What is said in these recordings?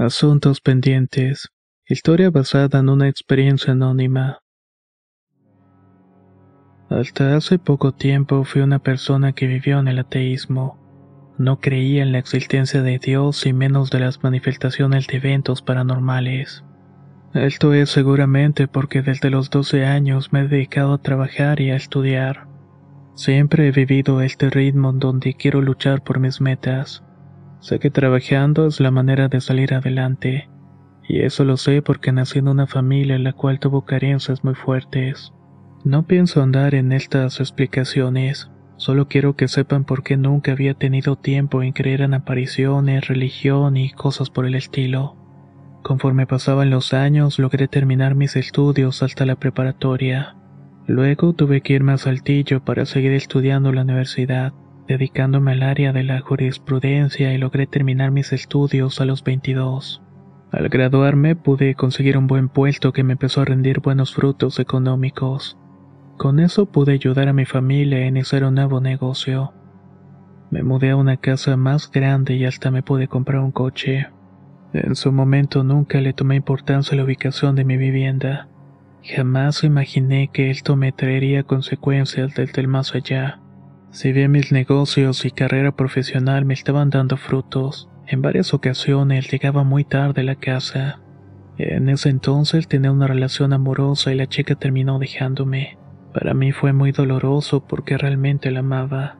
Asuntos pendientes. Historia basada en una experiencia anónima. Hasta hace poco tiempo fui una persona que vivió en el ateísmo. No creía en la existencia de Dios y menos de las manifestaciones de eventos paranormales. Esto es seguramente porque desde los 12 años me he dedicado a trabajar y a estudiar. Siempre he vivido este ritmo en donde quiero luchar por mis metas. Sé que trabajando es la manera de salir adelante, y eso lo sé porque nací en una familia en la cual tuvo carencias muy fuertes. No pienso andar en estas explicaciones, solo quiero que sepan por qué nunca había tenido tiempo en creer en apariciones, religión y cosas por el estilo. Conforme pasaban los años logré terminar mis estudios hasta la preparatoria. Luego tuve que irme a Saltillo para seguir estudiando la universidad dedicándome al área de la jurisprudencia y logré terminar mis estudios a los 22. Al graduarme pude conseguir un buen puesto que me empezó a rendir buenos frutos económicos. Con eso pude ayudar a mi familia a iniciar un nuevo negocio. Me mudé a una casa más grande y hasta me pude comprar un coche. En su momento nunca le tomé importancia a la ubicación de mi vivienda. Jamás imaginé que esto me traería consecuencias desde el más allá. Si bien mis negocios y carrera profesional me estaban dando frutos, en varias ocasiones llegaba muy tarde a la casa. En ese entonces tenía una relación amorosa y la chica terminó dejándome. Para mí fue muy doloroso porque realmente la amaba.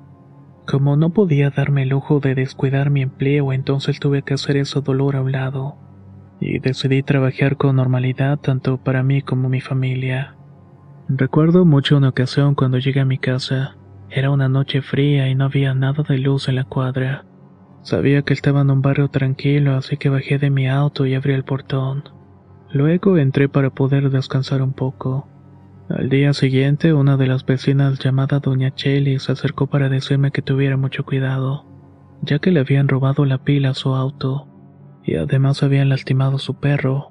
Como no podía darme el lujo de descuidar mi empleo, entonces tuve que hacer ese dolor a un lado. Y decidí trabajar con normalidad tanto para mí como mi familia. Recuerdo mucho una ocasión cuando llegué a mi casa. Era una noche fría y no había nada de luz en la cuadra. Sabía que estaba en un barrio tranquilo, así que bajé de mi auto y abrí el portón. Luego entré para poder descansar un poco. Al día siguiente, una de las vecinas llamada Doña Chelly se acercó para decirme que tuviera mucho cuidado, ya que le habían robado la pila a su auto, y además habían lastimado a su perro.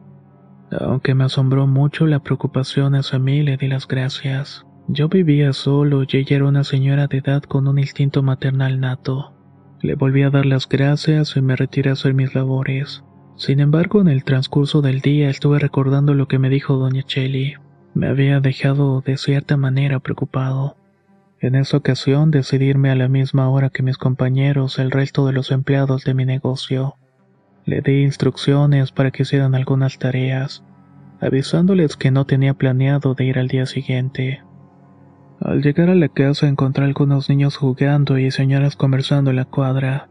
Aunque me asombró mucho la preocupación hacia mí, le di las gracias. Yo vivía solo y ella era una señora de edad con un instinto maternal nato. Le volví a dar las gracias y me retiré a hacer mis labores. Sin embargo, en el transcurso del día estuve recordando lo que me dijo doña Chelly. Me había dejado de cierta manera preocupado. En esa ocasión decidí irme a la misma hora que mis compañeros, el resto de los empleados de mi negocio. Le di instrucciones para que hicieran algunas tareas, avisándoles que no tenía planeado de ir al día siguiente. Al llegar a la casa encontré algunos niños jugando y señoras conversando en la cuadra.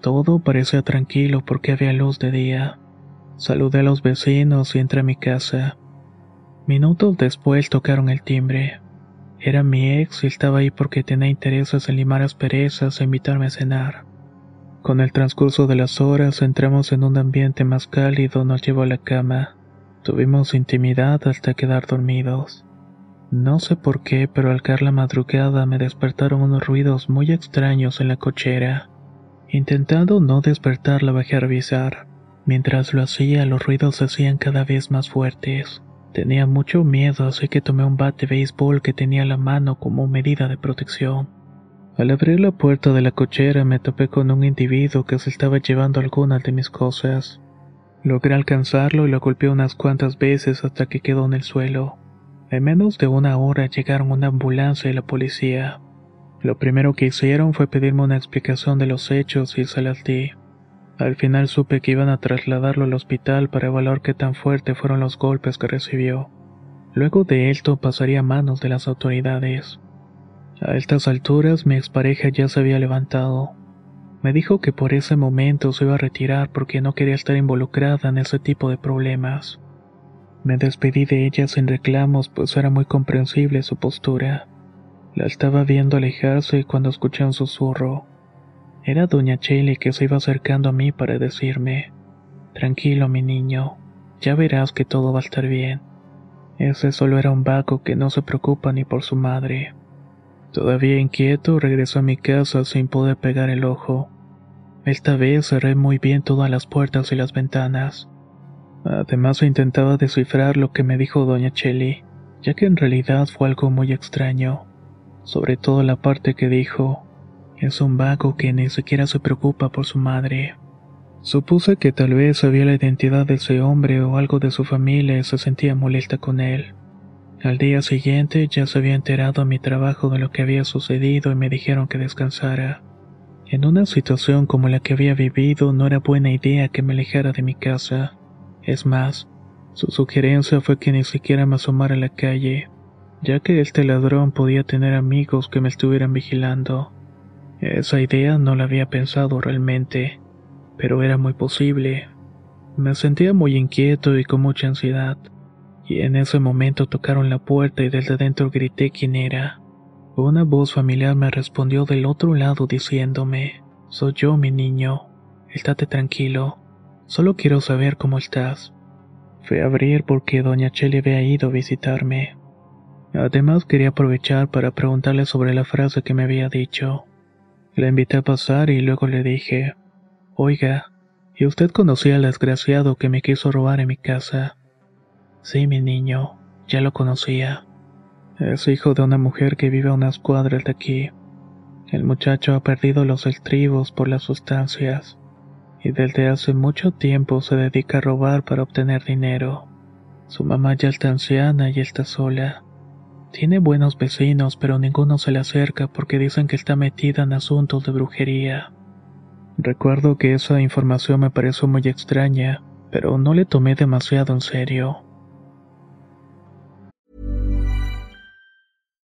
Todo parecía tranquilo porque había luz de día. Saludé a los vecinos y entré a mi casa. Minutos después tocaron el timbre. Era mi ex y estaba ahí porque tenía intereses en limar asperezas e invitarme a cenar. Con el transcurso de las horas entramos en un ambiente más cálido, nos llevó a la cama. Tuvimos intimidad hasta quedar dormidos. No sé por qué, pero al caer la madrugada me despertaron unos ruidos muy extraños en la cochera. Intentando no despertarla bajé a revisar. Mientras lo hacía, los ruidos se hacían cada vez más fuertes. Tenía mucho miedo, así que tomé un bate de béisbol que tenía a la mano como medida de protección. Al abrir la puerta de la cochera me topé con un individuo que se estaba llevando algunas de mis cosas. Logré alcanzarlo y lo golpeé unas cuantas veces hasta que quedó en el suelo. En menos de una hora llegaron una ambulancia y la policía. Lo primero que hicieron fue pedirme una explicación de los hechos y se las di. Al final supe que iban a trasladarlo al hospital para evaluar qué tan fuerte fueron los golpes que recibió. Luego de esto pasaría a manos de las autoridades. A estas alturas mi expareja ya se había levantado. Me dijo que por ese momento se iba a retirar porque no quería estar involucrada en ese tipo de problemas. Me despedí de ella sin reclamos, pues era muy comprensible su postura. La estaba viendo alejarse cuando escuché un susurro. Era doña Chele que se iba acercando a mí para decirme, Tranquilo mi niño, ya verás que todo va a estar bien. Ese solo era un vago que no se preocupa ni por su madre. Todavía inquieto, regresó a mi casa sin poder pegar el ojo. Esta vez cerré muy bien todas las puertas y las ventanas. Además intentaba descifrar lo que me dijo doña Cheli, ya que en realidad fue algo muy extraño. Sobre todo la parte que dijo, es un vago que ni siquiera se preocupa por su madre. Supuse que tal vez sabía la identidad de ese hombre o algo de su familia y se sentía molesta con él. Al día siguiente ya se había enterado a mi trabajo de lo que había sucedido y me dijeron que descansara. En una situación como la que había vivido no era buena idea que me alejara de mi casa. Es más, su sugerencia fue que ni siquiera me asomara a la calle, ya que este ladrón podía tener amigos que me estuvieran vigilando. Esa idea no la había pensado realmente, pero era muy posible. Me sentía muy inquieto y con mucha ansiedad, y en ese momento tocaron la puerta y desde dentro grité quién era. Una voz familiar me respondió del otro lado diciéndome, Soy yo, mi niño. Estate tranquilo. Solo quiero saber cómo estás. Fui a abrir porque doña Cheli había ido a visitarme. Además quería aprovechar para preguntarle sobre la frase que me había dicho. La invité a pasar y luego le dije, Oiga, ¿y usted conocía al desgraciado que me quiso robar en mi casa? Sí, mi niño, ya lo conocía. Es hijo de una mujer que vive a unas cuadras de aquí. El muchacho ha perdido los estribos por las sustancias y desde hace mucho tiempo se dedica a robar para obtener dinero. Su mamá ya está anciana y está sola. Tiene buenos vecinos, pero ninguno se le acerca porque dicen que está metida en asuntos de brujería. Recuerdo que esa información me pareció muy extraña, pero no le tomé demasiado en serio.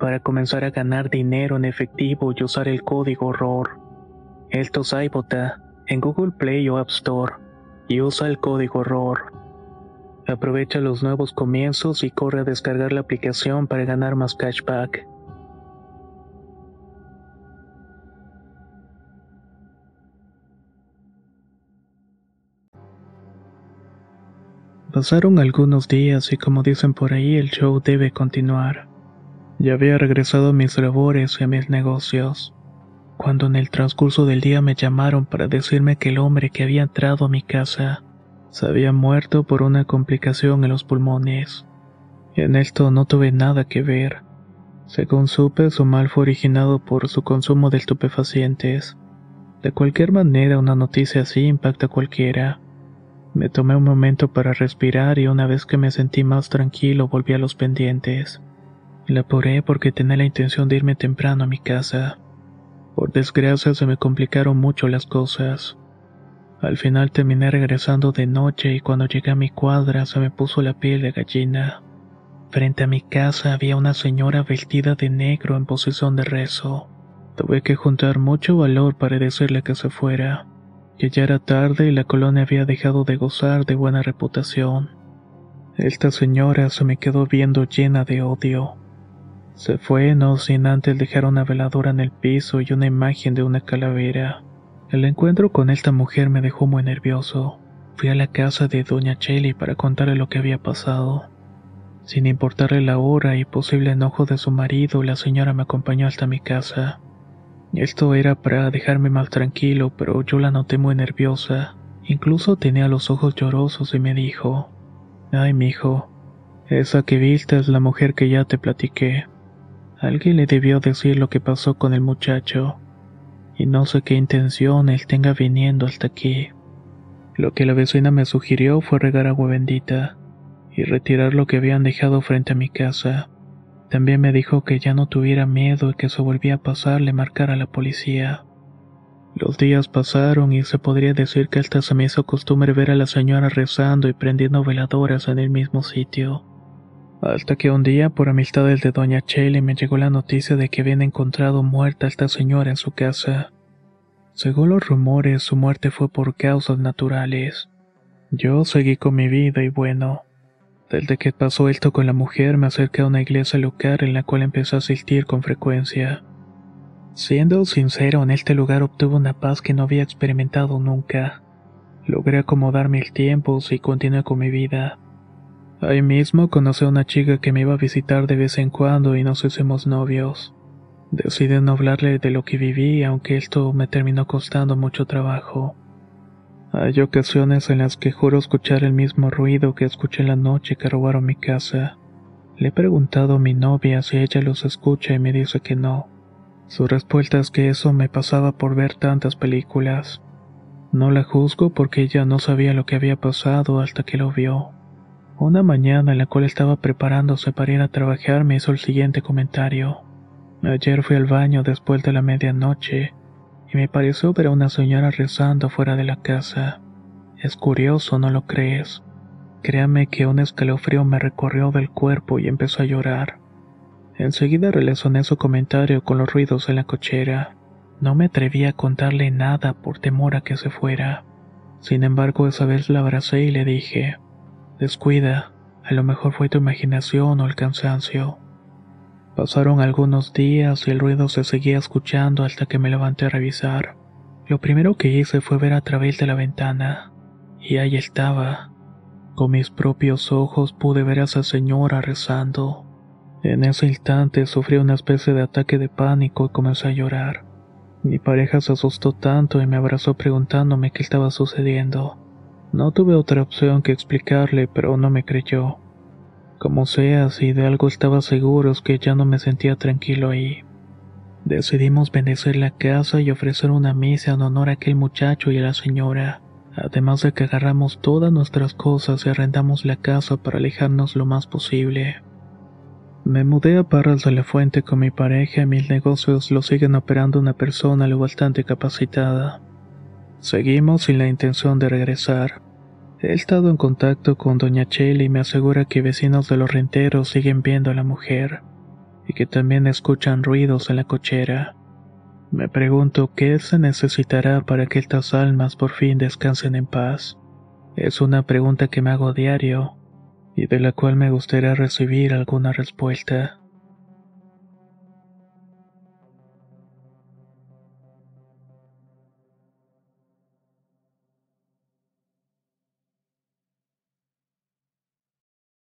para comenzar a ganar dinero en efectivo y usar el código ROR. Esto en Google Play o App Store y usa el código ROR. Aprovecha los nuevos comienzos y corre a descargar la aplicación para ganar más cashback. Pasaron algunos días y como dicen por ahí el show debe continuar. Ya había regresado a mis labores y a mis negocios, cuando en el transcurso del día me llamaron para decirme que el hombre que había entrado a mi casa se había muerto por una complicación en los pulmones. En esto no tuve nada que ver. Según supe, su mal fue originado por su consumo de estupefacientes. De cualquier manera, una noticia así impacta a cualquiera. Me tomé un momento para respirar y una vez que me sentí más tranquilo volví a los pendientes. La apuré porque tenía la intención de irme temprano a mi casa. Por desgracia se me complicaron mucho las cosas. Al final terminé regresando de noche y cuando llegué a mi cuadra se me puso la piel de gallina. Frente a mi casa había una señora vestida de negro en posición de rezo. Tuve que juntar mucho valor para decirle que se fuera que ya era tarde y la colonia había dejado de gozar de buena reputación. Esta señora se me quedó viendo llena de odio. Se fue no sin antes dejar una veladora en el piso y una imagen de una calavera. El encuentro con esta mujer me dejó muy nervioso. Fui a la casa de doña Chelly para contarle lo que había pasado. Sin importarle la hora y posible enojo de su marido, la señora me acompañó hasta mi casa. Esto era para dejarme más tranquilo, pero yo la noté muy nerviosa. Incluso tenía los ojos llorosos y me dijo, Ay, mijo, esa que viste es la mujer que ya te platiqué. Alguien le debió decir lo que pasó con el muchacho, y no sé qué intención él tenga viniendo hasta aquí. Lo que la vecina me sugirió fue regar agua bendita y retirar lo que habían dejado frente a mi casa. También me dijo que ya no tuviera miedo y que se volvía a pasar le marcara a la policía. Los días pasaron y se podría decir que hasta se me hizo costumbre ver a la señora rezando y prendiendo veladoras en el mismo sitio. Hasta que un día, por amistades de doña Chele, me llegó la noticia de que habían encontrado muerta a esta señora en su casa. Según los rumores, su muerte fue por causas naturales. Yo seguí con mi vida y bueno, desde que pasó esto con la mujer me acerqué a una iglesia local en la cual empecé a asistir con frecuencia. Siendo sincero, en este lugar obtuve una paz que no había experimentado nunca. Logré acomodarme el tiempo y continué con mi vida. Ahí mismo conocí a una chica que me iba a visitar de vez en cuando y nos hicimos novios. Decidí no hablarle de lo que viví, aunque esto me terminó costando mucho trabajo. Hay ocasiones en las que juro escuchar el mismo ruido que escuché la noche que robaron mi casa. Le he preguntado a mi novia si ella los escucha y me dice que no. Su respuesta es que eso me pasaba por ver tantas películas. No la juzgo porque ella no sabía lo que había pasado hasta que lo vio. Una mañana en la cual estaba preparándose para ir a trabajar me hizo el siguiente comentario. Ayer fui al baño después de la medianoche y me pareció ver a una señora rezando fuera de la casa. Es curioso, ¿no lo crees? Créame que un escalofrío me recorrió del cuerpo y empezó a llorar. Enseguida relacioné su comentario con los ruidos en la cochera. No me atreví a contarle nada por temor a que se fuera. Sin embargo, esa vez la abracé y le dije, Descuida, a lo mejor fue tu imaginación o el cansancio. Pasaron algunos días y el ruido se seguía escuchando hasta que me levanté a revisar. Lo primero que hice fue ver a través de la ventana, y ahí estaba. Con mis propios ojos pude ver a esa señora rezando. En ese instante sufrí una especie de ataque de pánico y comencé a llorar. Mi pareja se asustó tanto y me abrazó preguntándome qué estaba sucediendo. No tuve otra opción que explicarle, pero no me creyó. Como sea, si de algo estaba seguro es que ya no me sentía tranquilo ahí. Decidimos bendecir la casa y ofrecer una misa en honor a aquel muchacho y a la señora, además de que agarramos todas nuestras cosas y arrendamos la casa para alejarnos lo más posible. Me mudé a Parras de la Fuente con mi pareja y mis negocios lo siguen operando una persona lo bastante capacitada. Seguimos sin la intención de regresar. He estado en contacto con doña Chela y me asegura que vecinos de los renteros siguen viendo a la mujer y que también escuchan ruidos en la cochera. Me pregunto qué se necesitará para que estas almas por fin descansen en paz. Es una pregunta que me hago diario y de la cual me gustaría recibir alguna respuesta.